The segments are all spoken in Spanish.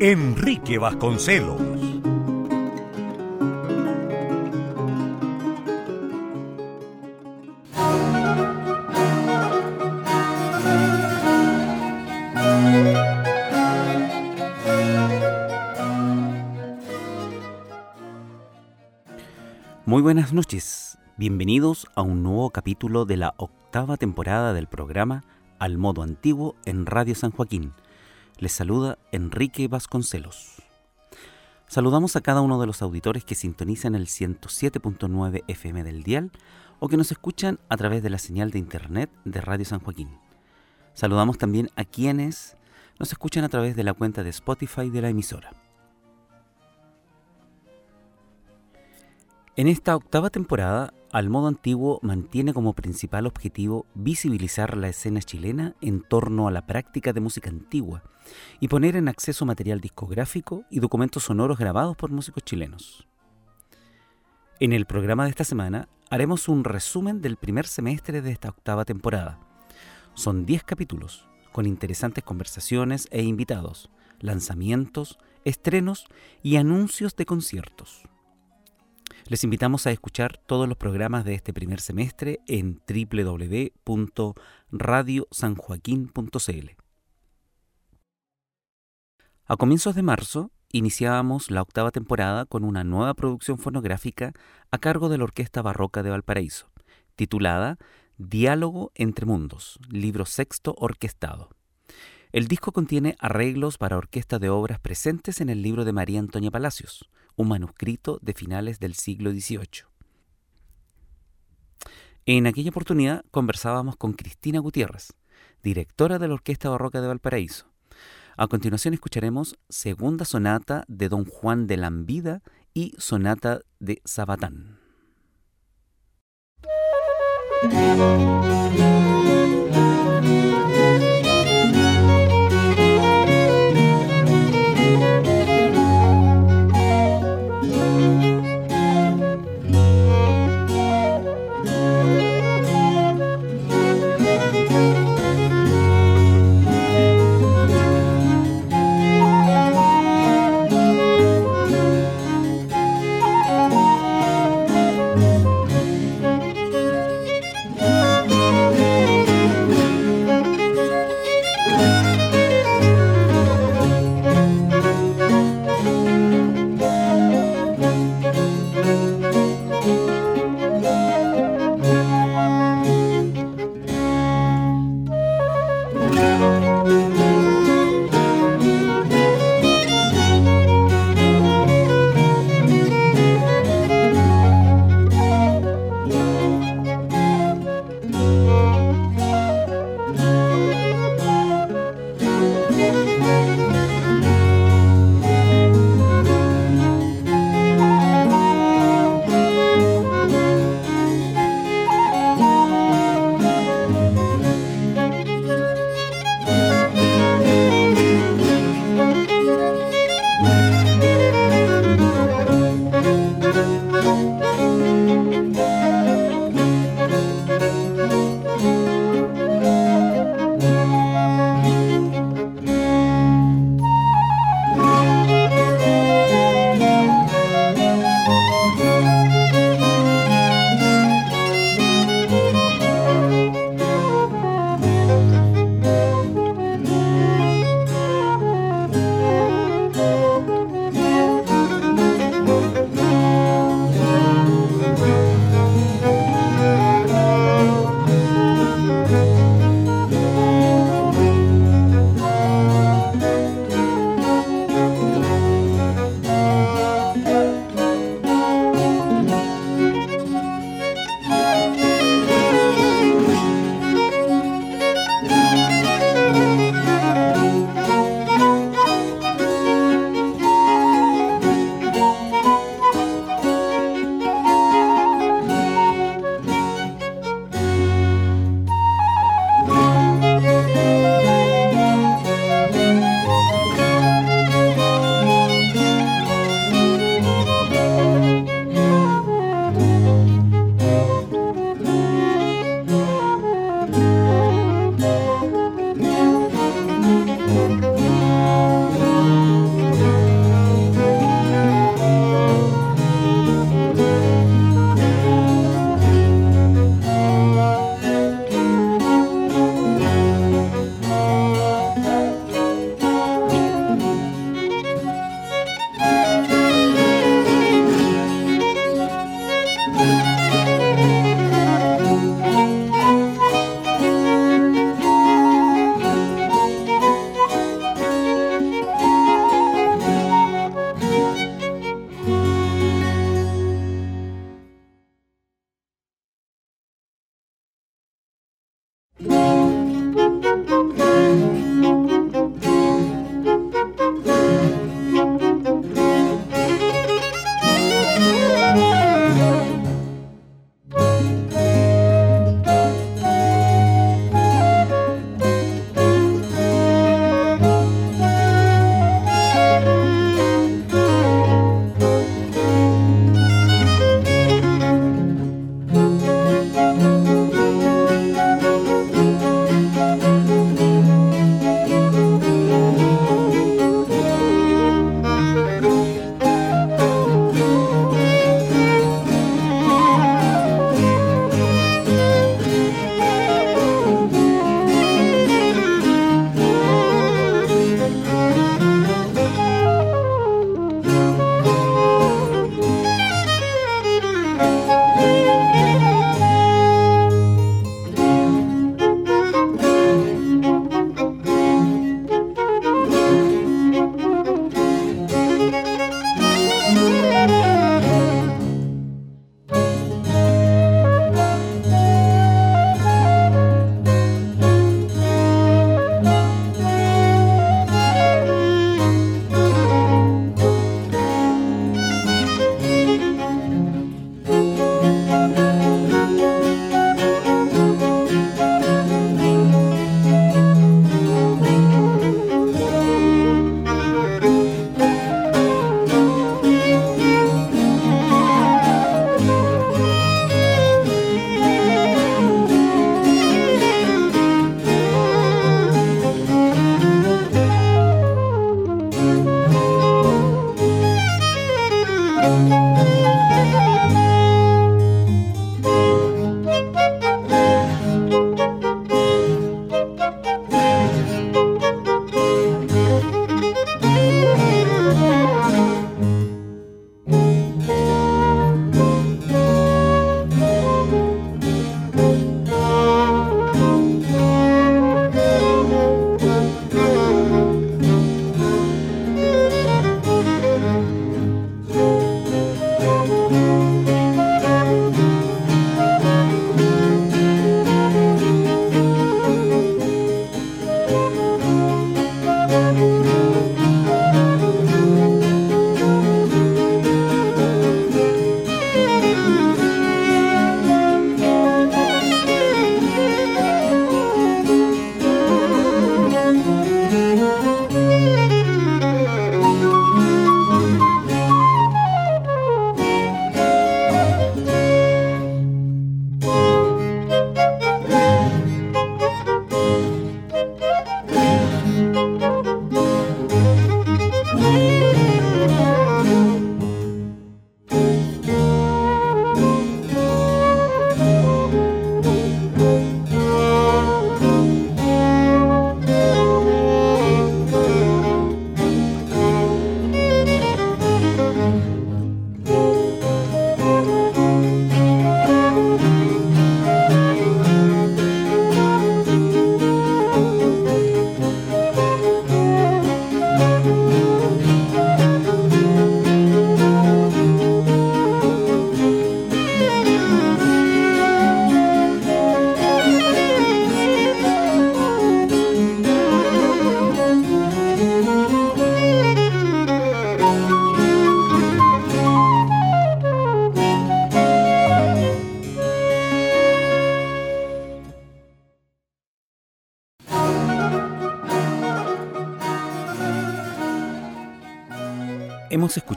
Enrique Vasconcelos. Muy buenas noches, bienvenidos a un nuevo capítulo de la octava temporada del programa Al Modo Antiguo en Radio San Joaquín les saluda Enrique Vasconcelos. Saludamos a cada uno de los auditores que sintonizan el 107.9 FM del dial o que nos escuchan a través de la señal de internet de Radio San Joaquín. Saludamos también a quienes nos escuchan a través de la cuenta de Spotify de la emisora. En esta octava temporada al modo antiguo mantiene como principal objetivo visibilizar la escena chilena en torno a la práctica de música antigua y poner en acceso material discográfico y documentos sonoros grabados por músicos chilenos. En el programa de esta semana haremos un resumen del primer semestre de esta octava temporada. Son 10 capítulos, con interesantes conversaciones e invitados, lanzamientos, estrenos y anuncios de conciertos. Les invitamos a escuchar todos los programas de este primer semestre en www.radiosanjoaquín.cl. A comienzos de marzo iniciábamos la octava temporada con una nueva producción fonográfica a cargo de la Orquesta Barroca de Valparaíso, titulada Diálogo entre Mundos, libro sexto orquestado. El disco contiene arreglos para orquesta de obras presentes en el libro de María Antonia Palacios, un manuscrito de finales del siglo XVIII. En aquella oportunidad conversábamos con Cristina Gutiérrez, directora de la Orquesta Barroca de Valparaíso. A continuación escucharemos Segunda Sonata de Don Juan de Lambida y Sonata de Sabatán.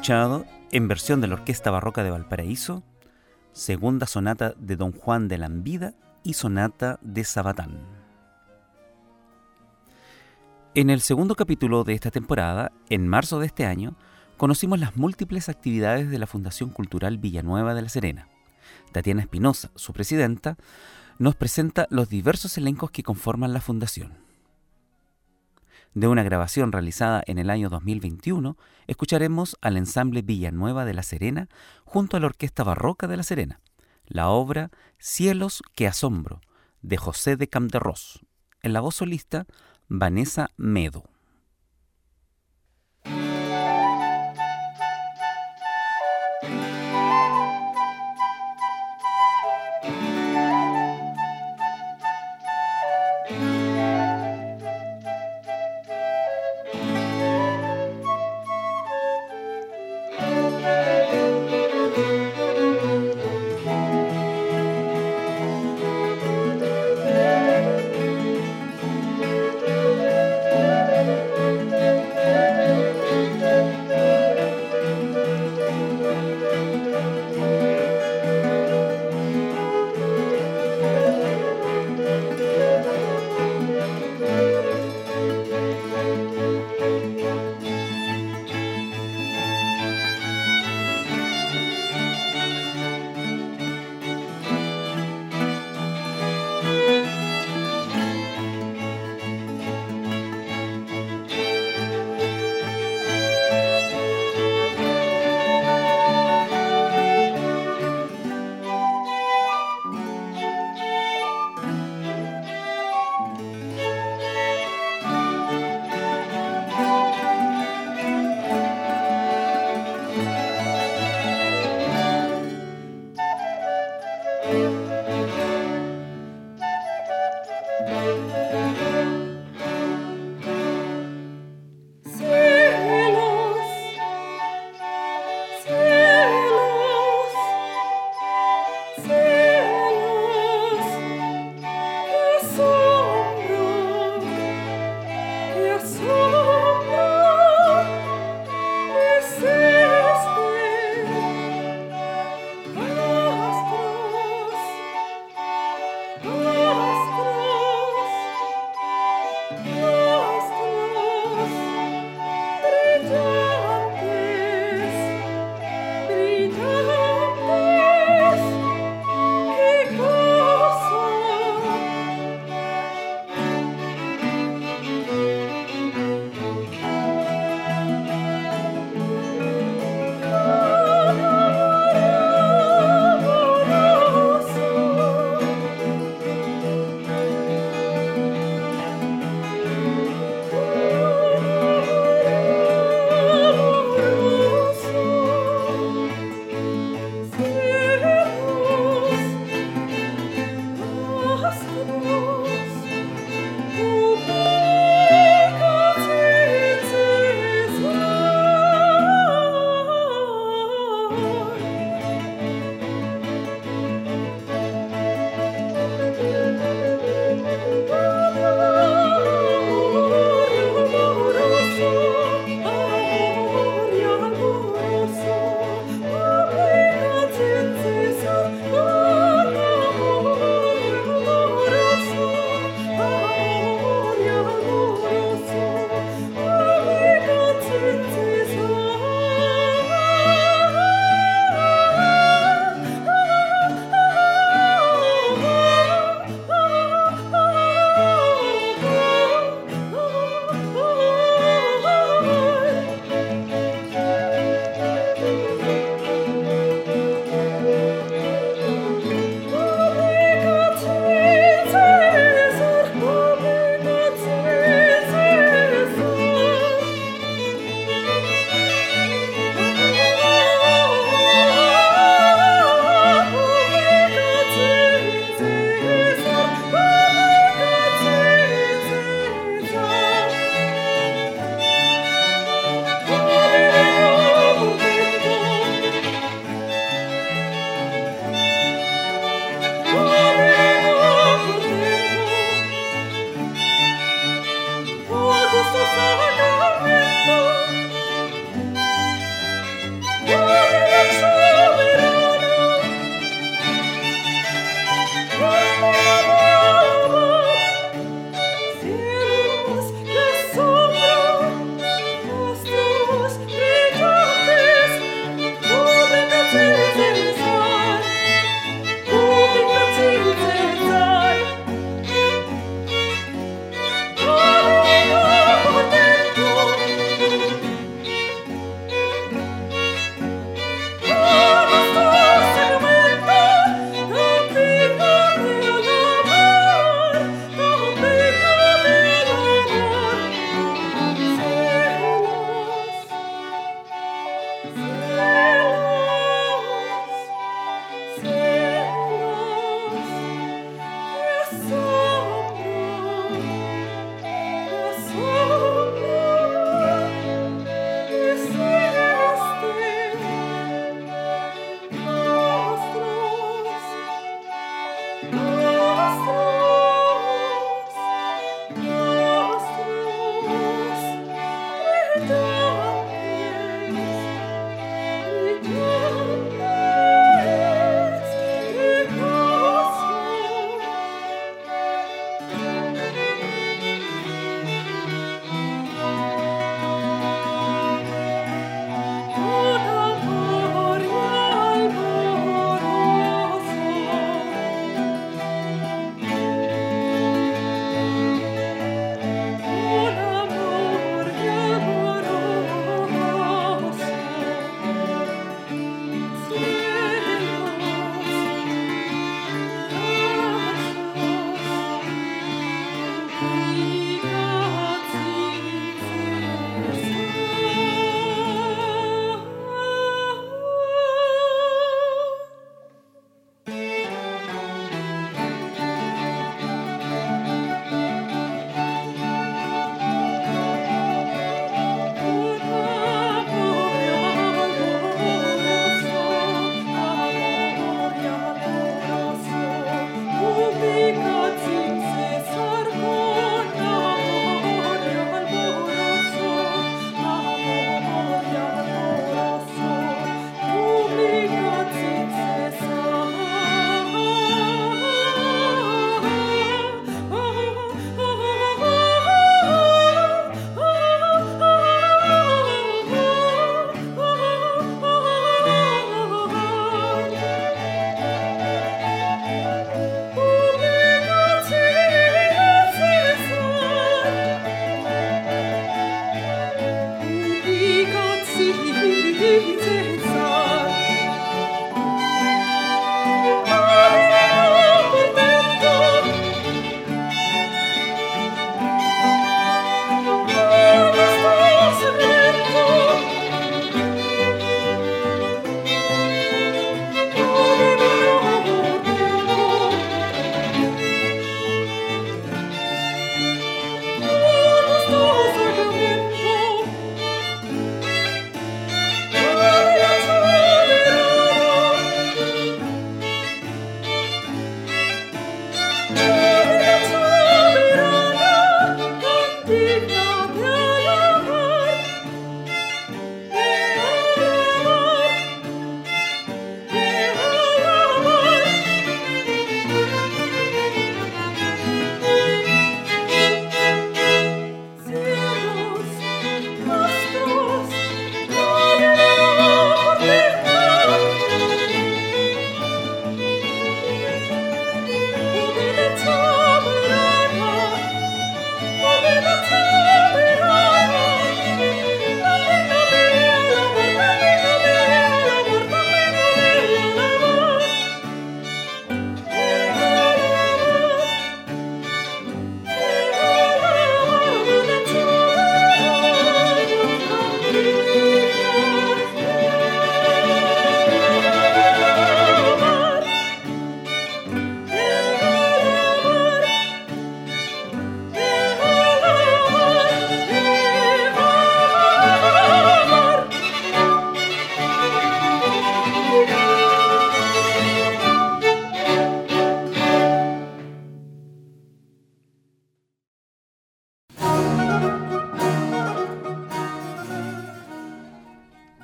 En versión de la Orquesta Barroca de Valparaíso, segunda sonata de Don Juan de Lambida y sonata de Sabatán. En el segundo capítulo de esta temporada, en marzo de este año, conocimos las múltiples actividades de la Fundación Cultural Villanueva de la Serena. Tatiana Espinosa, su presidenta, nos presenta los diversos elencos que conforman la fundación. De una grabación realizada en el año 2021, escucharemos al ensamble Villanueva de La Serena junto a la Orquesta Barroca de La Serena, la obra Cielos que asombro, de José de Camderros, en la voz solista Vanessa Medo.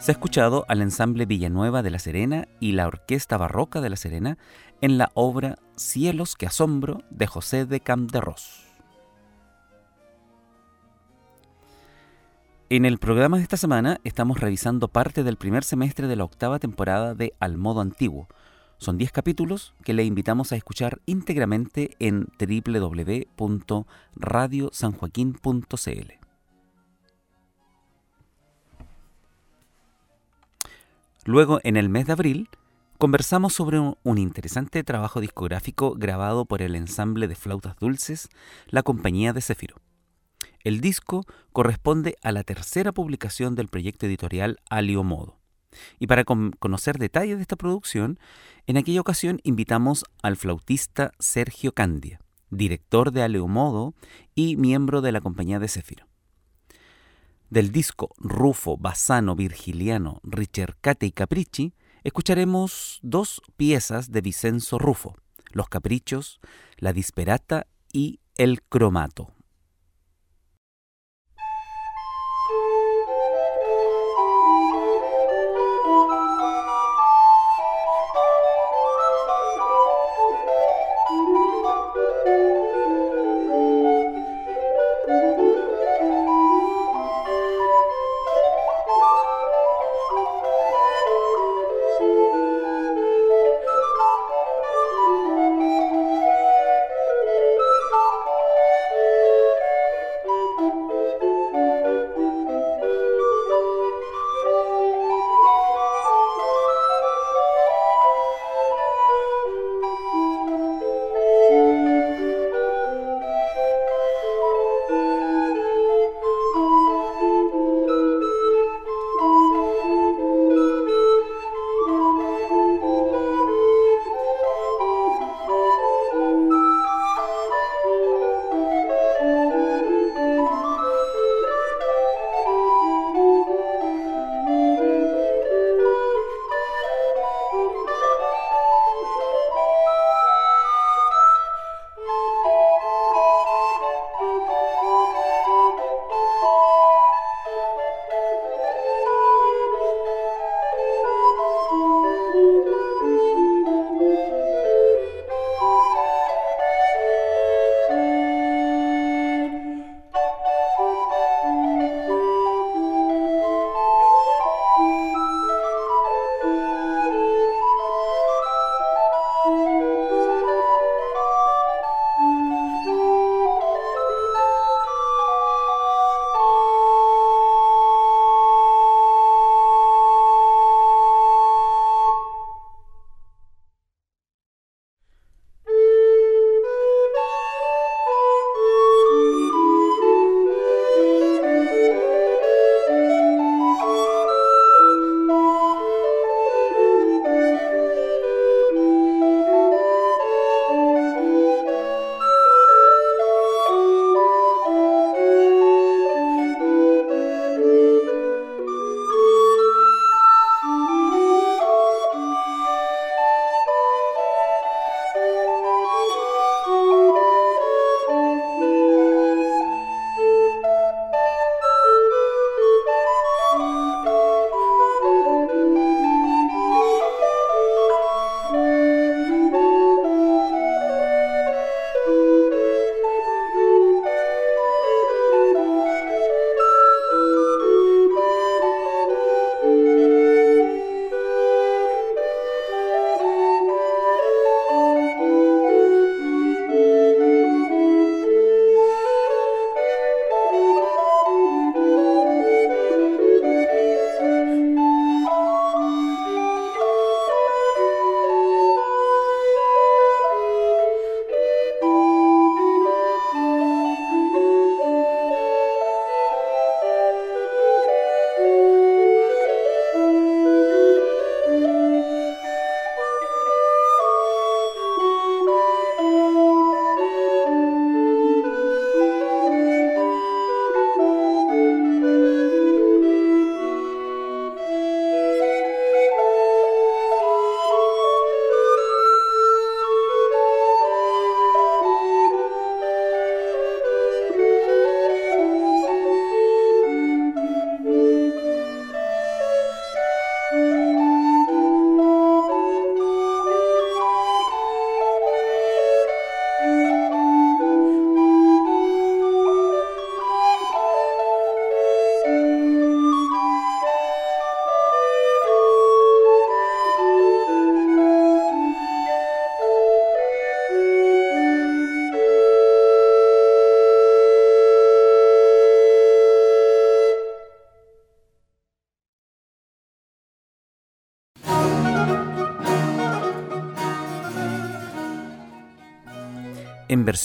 Se ha escuchado al ensamble Villanueva de La Serena y la Orquesta Barroca de La Serena en la obra Cielos que asombro de José de Camderros. En el programa de esta semana estamos revisando parte del primer semestre de la octava temporada de Al Modo Antiguo. Son 10 capítulos que le invitamos a escuchar íntegramente en www.radiosanjoaquín.cl. Luego, en el mes de abril, conversamos sobre un, interesante trabajo discográfico grabado por el ensamble de flautas dulces, la Compañía de Céfiro. El disco corresponde a la tercera publicación del proyecto editorial Alio Modo. Y para conocer detalles de esta producción, en aquella ocasión invitamos al flautista Sergio Candia, director de Alio Modo y miembro de la Compañía de Céfiro. Del disco Rufo, Bassano, Virgiliano, Ricercate y Capricci, escucharemos dos piezas de Vicenzo Rufo, Los Caprichos, La Disperata y El Cromato.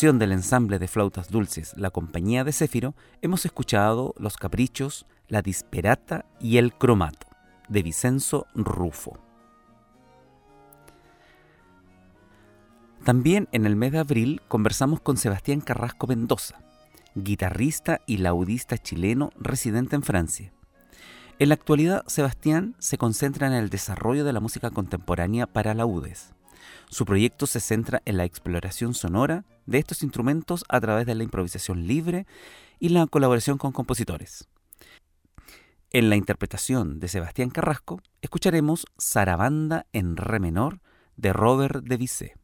Del ensamble de flautas dulces La Compañía de Céfiro, hemos escuchado Los Caprichos, La Disperata y El Cromato, de Vicenzo Rufo. También en el mes de abril conversamos con Sebastián Carrasco Mendoza, guitarrista y laudista chileno residente en Francia. En la actualidad, Sebastián se concentra en el desarrollo de la música contemporánea para laudes. Su proyecto se centra en la exploración sonora de estos instrumentos a través de la improvisación libre y la colaboración con compositores. En la interpretación de Sebastián Carrasco, escucharemos Sarabanda en re menor de Robert de Vissé.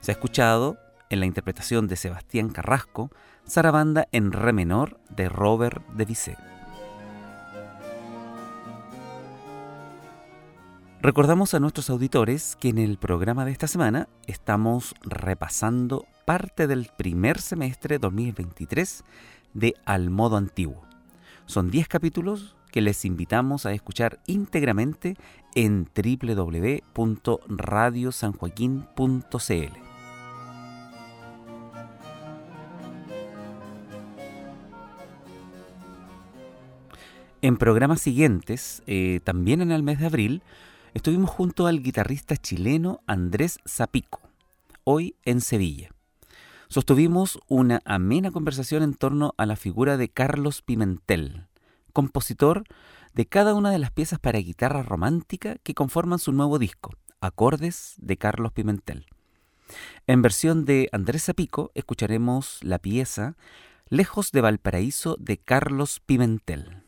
Se ha escuchado, en la interpretación de Sebastián Carrasco, Sarabanda en re menor de Robert de Vissé. Recordamos a nuestros auditores que en el programa de esta semana estamos repasando parte del primer semestre 2023 de Al modo antiguo. Son 10 capítulos que les invitamos a escuchar íntegramente en www.radiosanjoaquín.cl. En programas siguientes, eh, también en el mes de abril, estuvimos junto al guitarrista chileno Andrés Zapico, hoy en Sevilla. Sostuvimos una amena conversación en torno a la figura de Carlos Pimentel, compositor de cada una de las piezas para guitarra romántica que conforman su nuevo disco, Acordes de Carlos Pimentel. En versión de Andrés Zapico escucharemos la pieza Lejos de Valparaíso de Carlos Pimentel.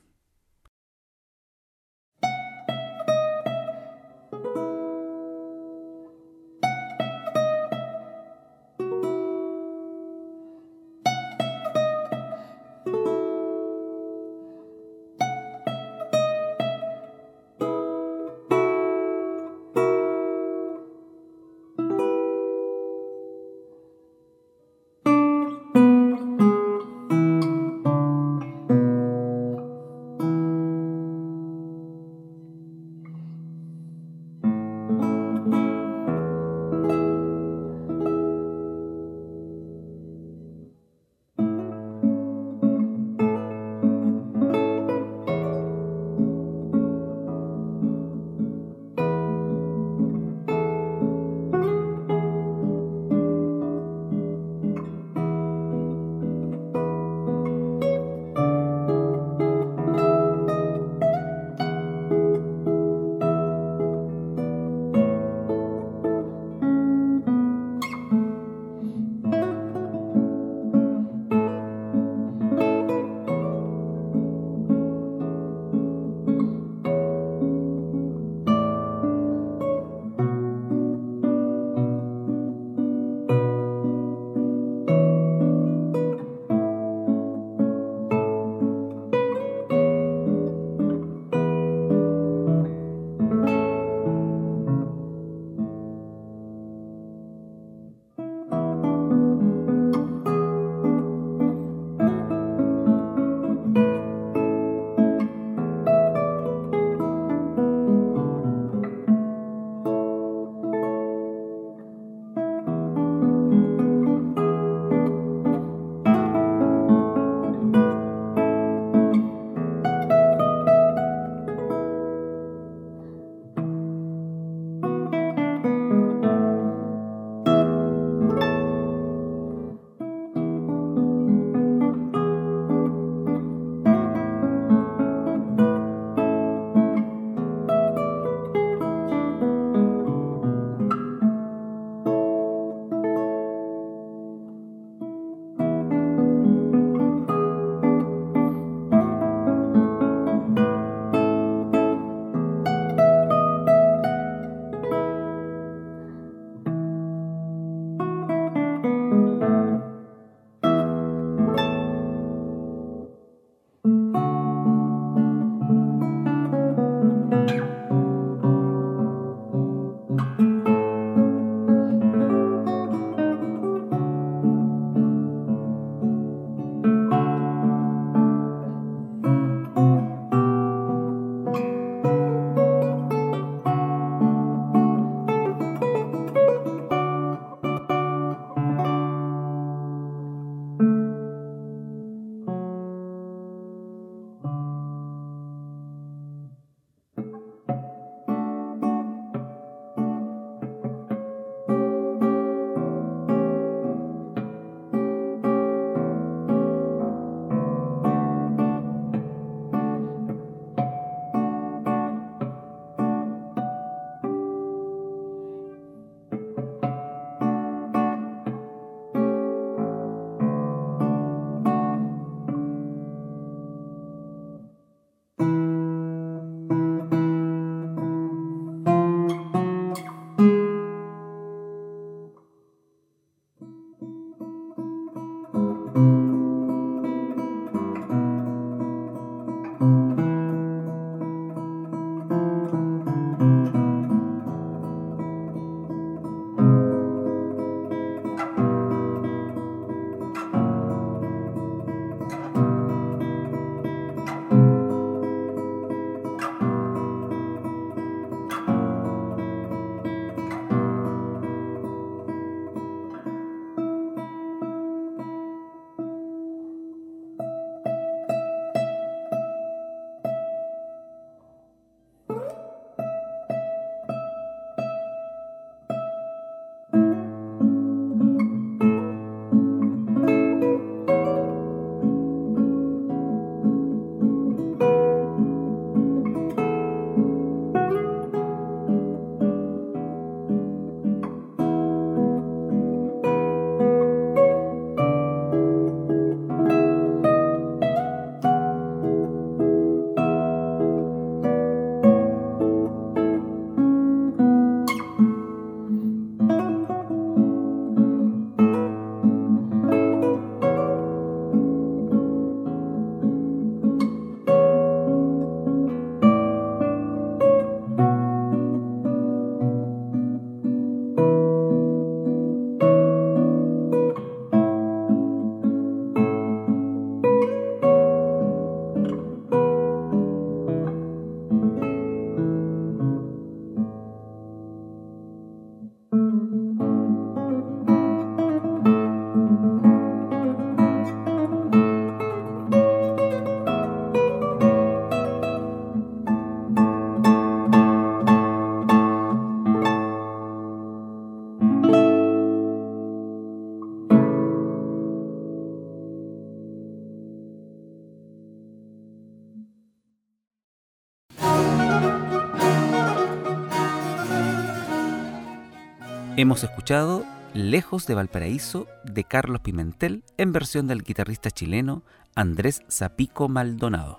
Hemos escuchado Lejos de Valparaíso de Carlos Pimentel en versión del guitarrista chileno Andrés Zapico Maldonado.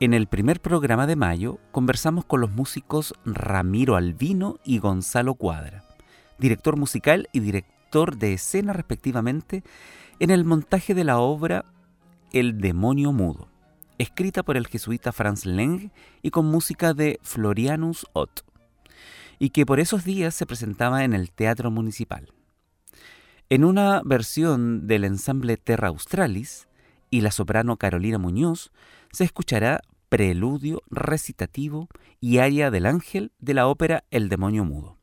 En el primer programa de mayo conversamos con los músicos Ramiro Albino y Gonzalo Cuadra, director musical y director de escena respectivamente, en el montaje de la obra El demonio mudo, escrita por el jesuita Franz Leng y con música de Florianus Ott, y que por esos días se presentaba en el Teatro Municipal. En una versión del ensamble Terra Australis y la soprano Carolina Muñoz, se escuchará preludio, recitativo y aria del ángel de la ópera El demonio mudo.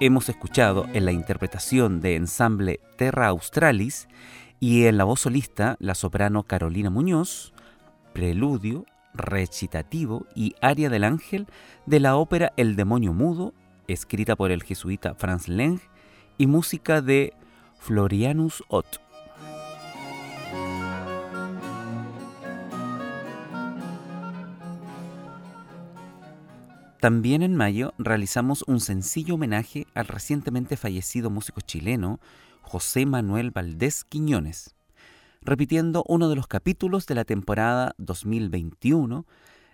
Hemos escuchado en la interpretación de ensamble Terra Australis y en la voz solista la soprano Carolina Muñoz, preludio, recitativo y aria del ángel de la ópera El demonio mudo, escrita por el jesuita Franz Leng y música de Florianus Ott. También en mayo realizamos un sencillo homenaje al recientemente fallecido músico chileno José Manuel Valdés Quiñones, repitiendo uno de los capítulos de la temporada 2021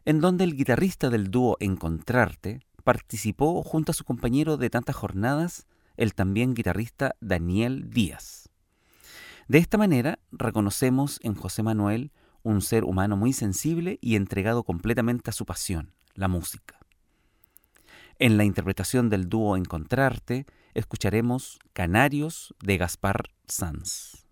en donde el guitarrista del dúo Encontrarte participó junto a su compañero de tantas jornadas, el también guitarrista Daniel Díaz. De esta manera reconocemos en José Manuel un ser humano muy sensible y entregado completamente a su pasión, la música. En la interpretación del dúo Encontrarte, escucharemos Canarios de Gaspar Sanz.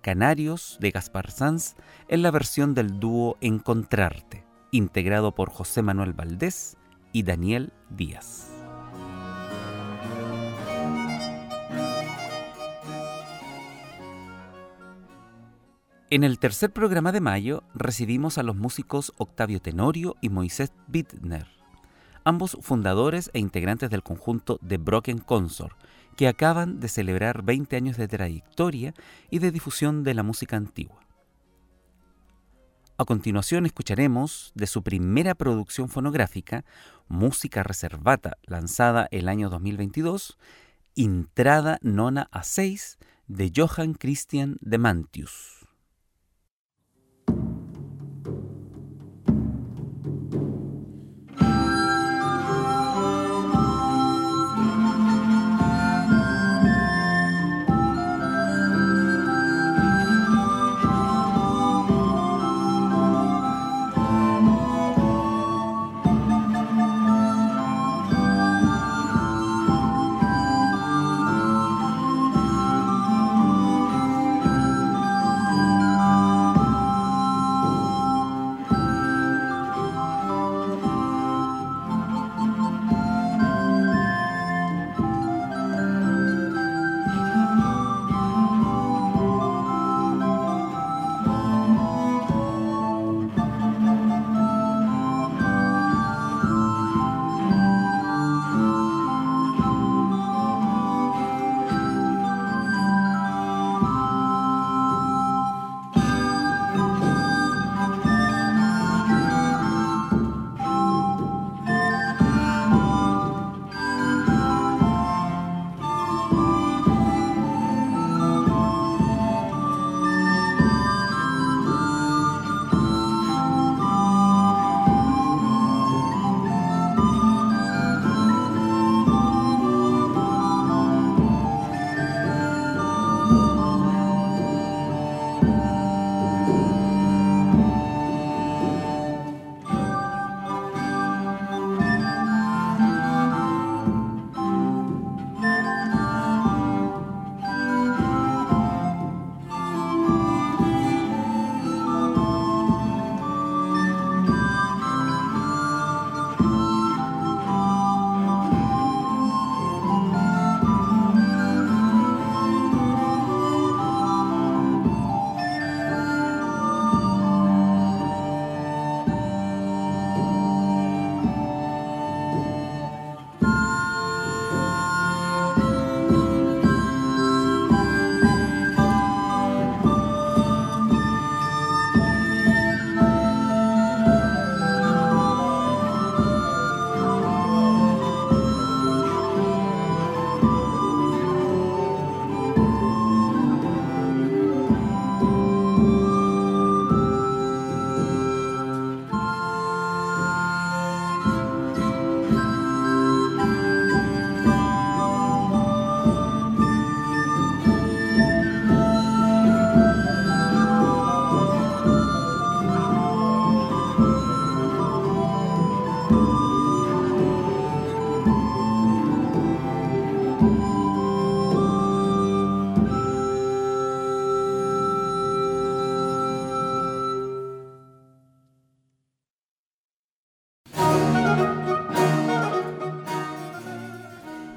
Canarios de Gaspar Sanz en la versión del dúo Encontrarte, integrado por José Manuel Valdés y Daniel Díaz. En el tercer programa de mayo recibimos a los músicos Octavio Tenorio y Moisés Bittner, ambos fundadores e integrantes del conjunto The Broken Consort, que acaban de celebrar 20 años de trayectoria y de difusión de la música antigua. A continuación escucharemos de su primera producción fonográfica, Música Reservata, lanzada el año 2022, Intrada Nona a 6 de Johann Christian de Mantius.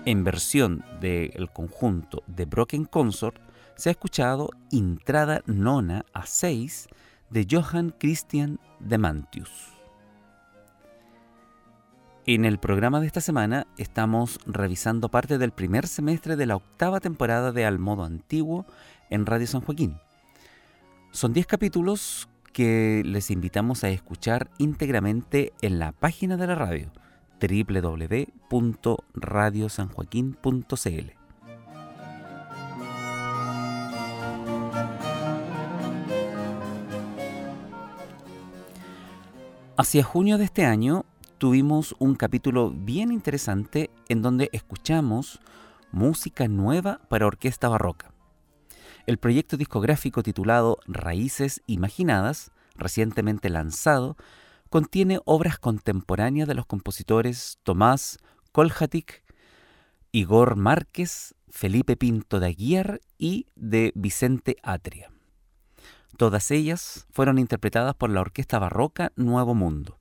En versión del conjunto de Broken Consort, se ha escuchado Intrada Nona a 6 de Johann Christian de Mantius. En el programa de esta semana estamos revisando parte del primer semestre de la octava temporada de Al Modo Antiguo en Radio San Joaquín. Son 10 capítulos que les invitamos a escuchar íntegramente en la página de la radio www.radiosanjoaquín.cl. Hacia junio de este año tuvimos un capítulo bien interesante en donde escuchamos música nueva para orquesta barroca. El proyecto discográfico titulado Raíces Imaginadas, recientemente lanzado, contiene obras contemporáneas de los compositores Tomás Kolhatik, Igor Márquez, Felipe Pinto de Aguiar y de Vicente Atria. Todas ellas fueron interpretadas por la Orquesta Barroca Nuevo Mundo.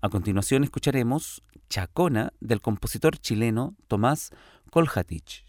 A continuación escucharemos Chacona del compositor chileno Tomás Koljatich.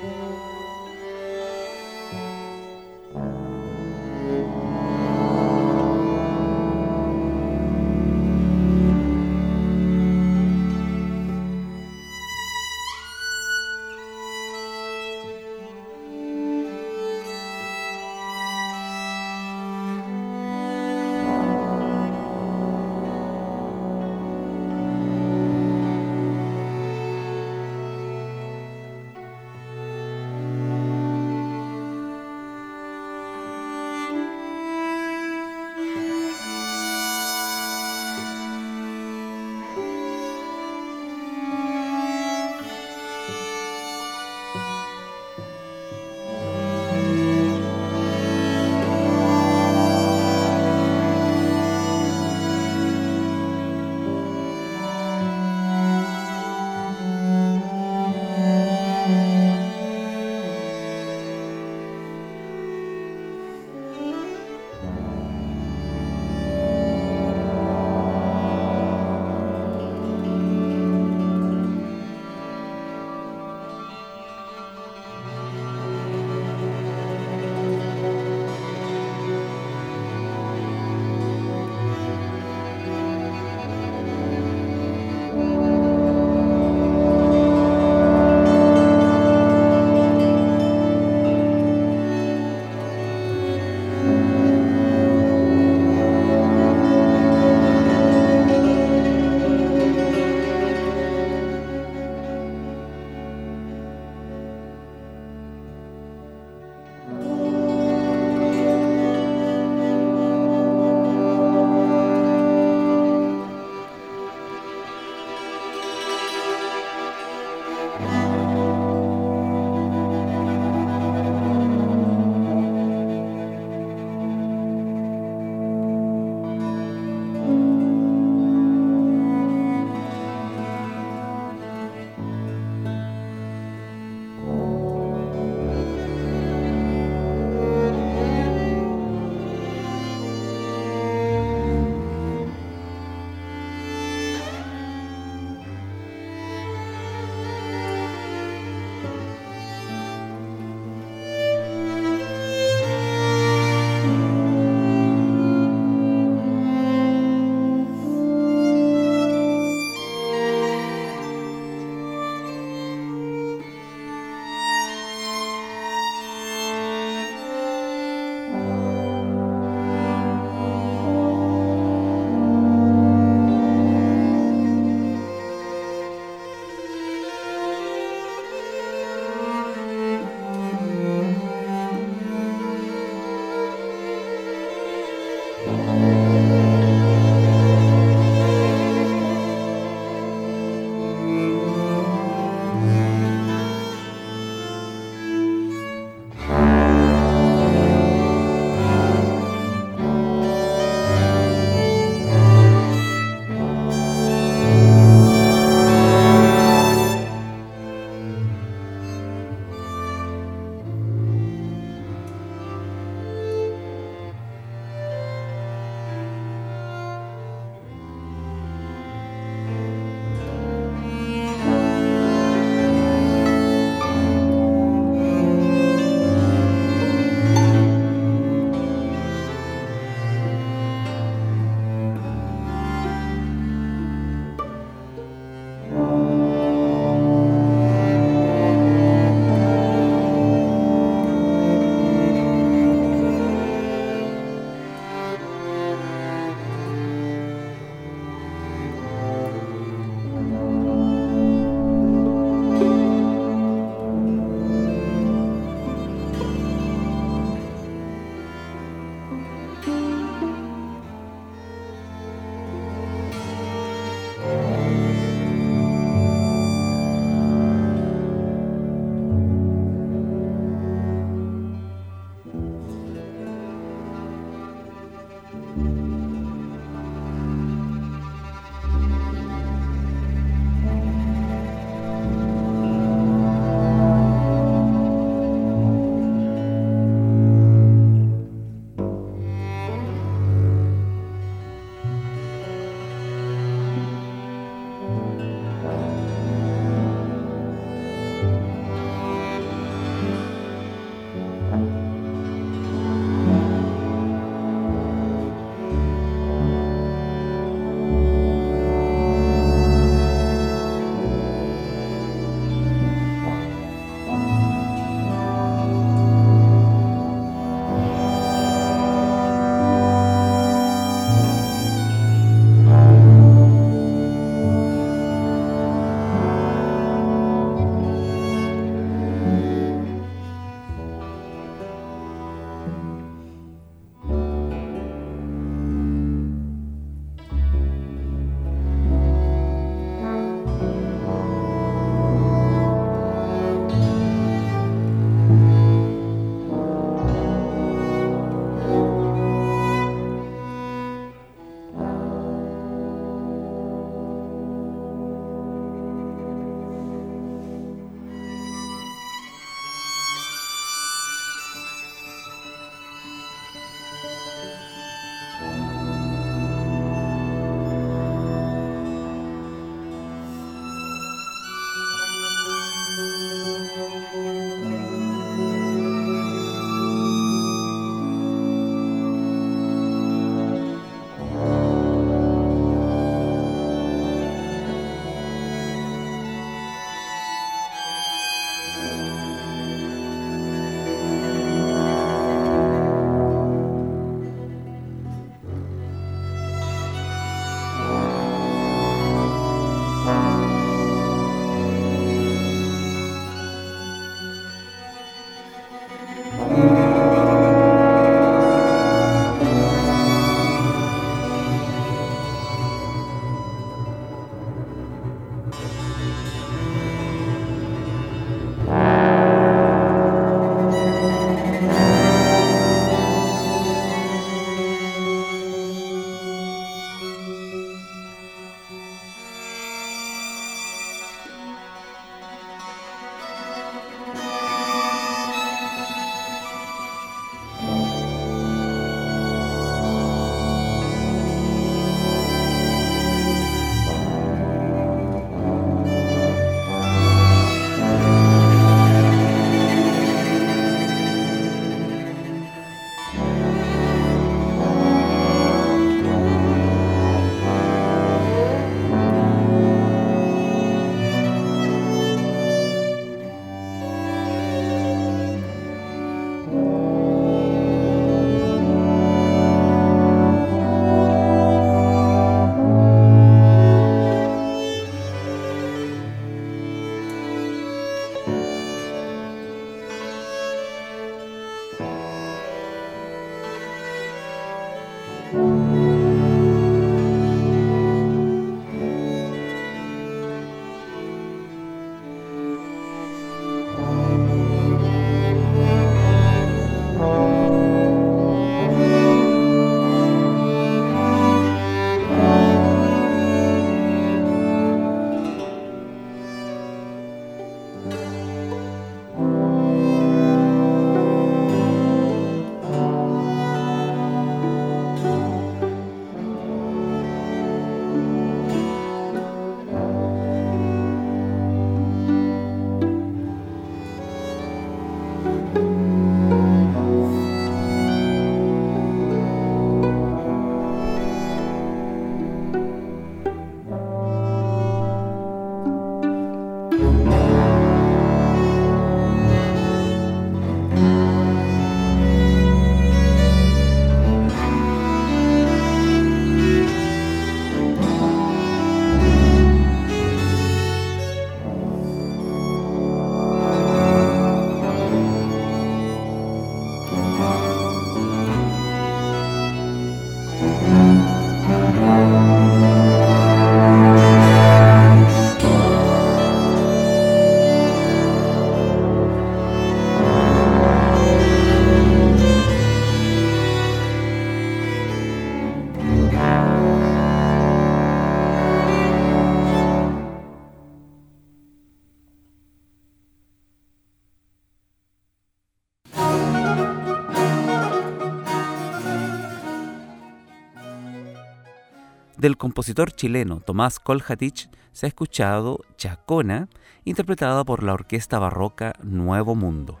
Del compositor chileno Tomás Koljatich se ha escuchado Chacona, interpretada por la orquesta barroca Nuevo Mundo.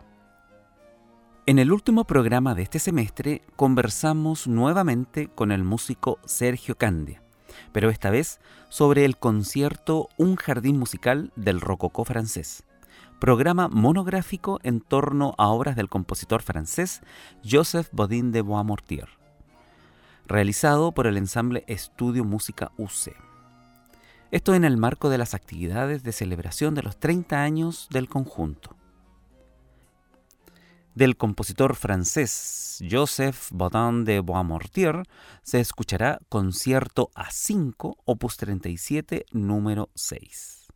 En el último programa de este semestre conversamos nuevamente con el músico Sergio Candia, pero esta vez sobre el concierto Un jardín musical del rococó francés, programa monográfico en torno a obras del compositor francés Joseph Bodin de Boismortier realizado por el ensamble Estudio Música UC. Esto en el marco de las actividades de celebración de los 30 años del conjunto. Del compositor francés Joseph Bodin de Boismortier se escuchará Concierto A5, opus 37, número 6.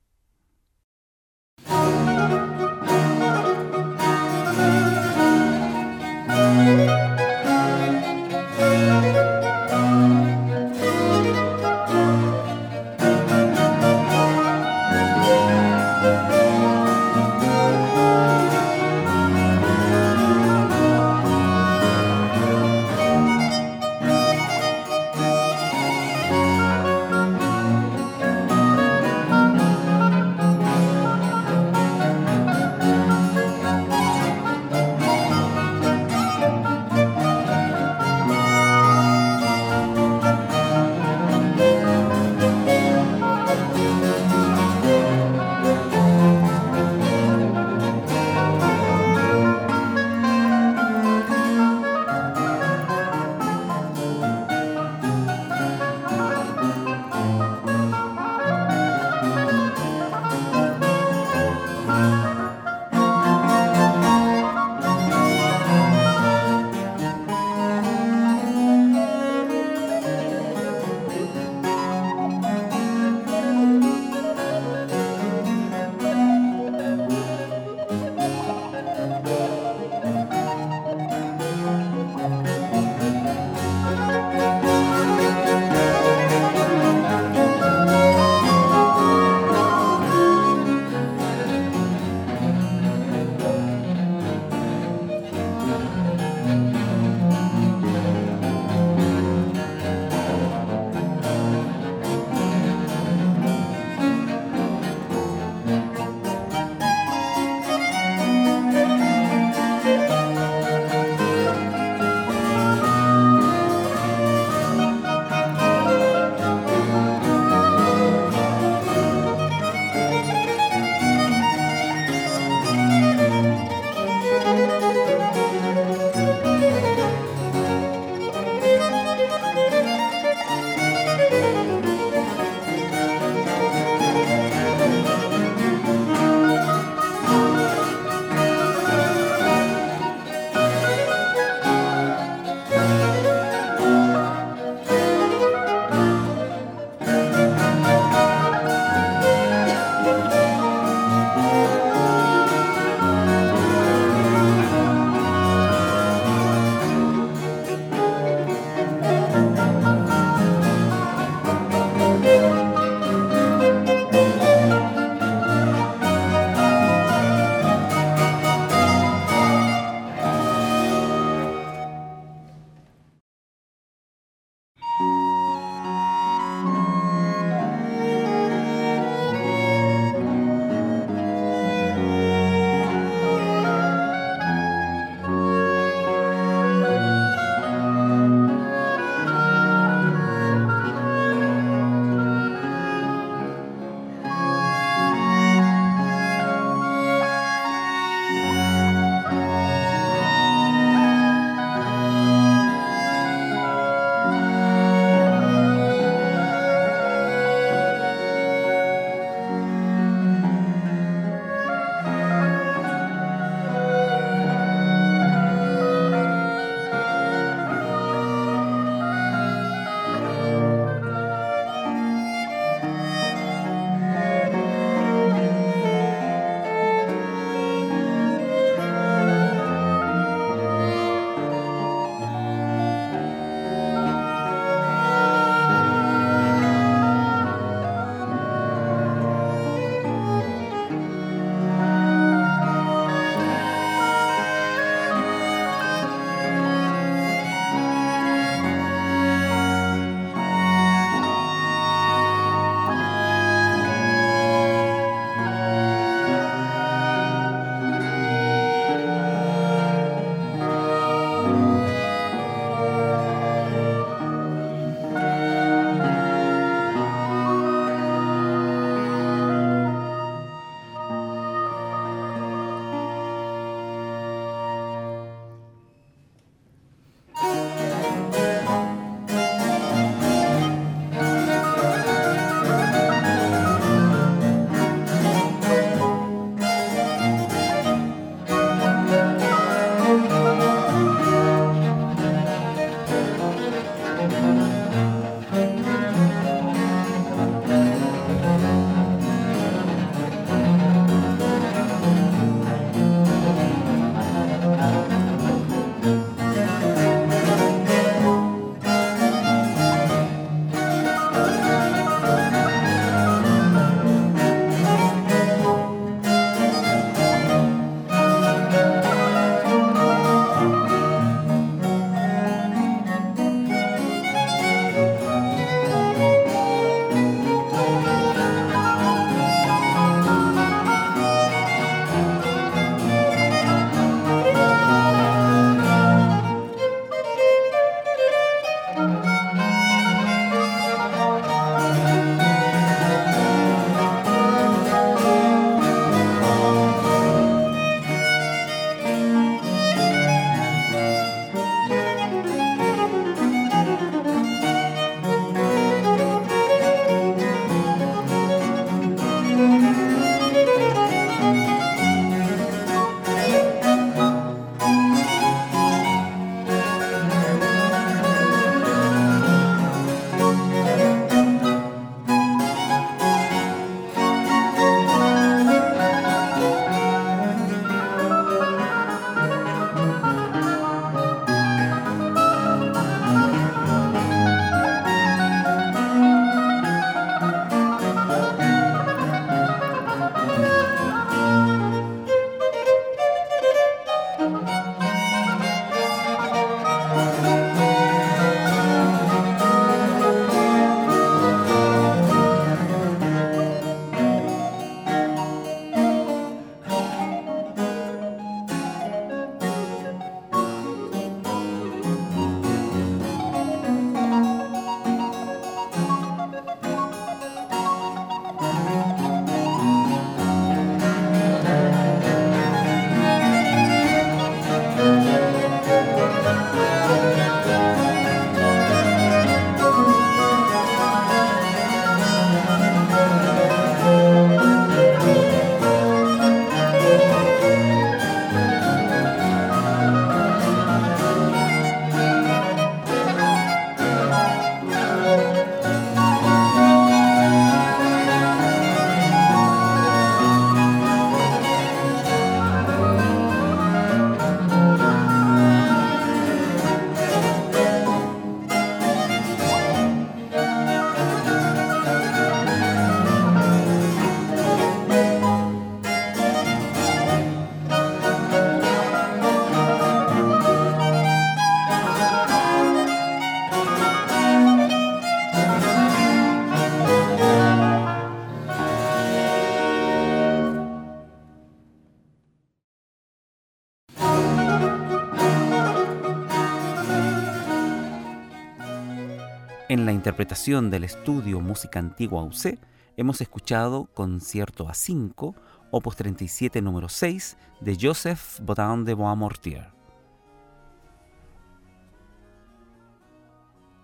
En la interpretación del estudio Música Antigua UC, hemos escuchado Concierto a 5, opus 37 número 6, de Joseph Baudin de Boismortier.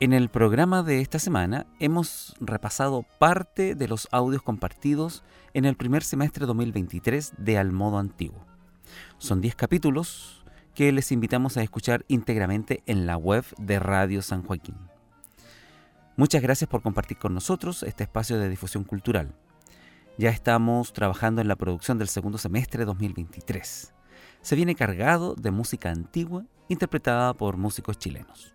En el programa de esta semana hemos repasado parte de los audios compartidos en el primer semestre 2023 de Al Modo Antiguo. Son 10 capítulos que les invitamos a escuchar íntegramente en la web de Radio San Joaquín. Muchas gracias por compartir con nosotros este espacio de difusión cultural. Ya estamos trabajando en la producción del segundo semestre 2023. Se viene cargado de música antigua interpretada por músicos chilenos.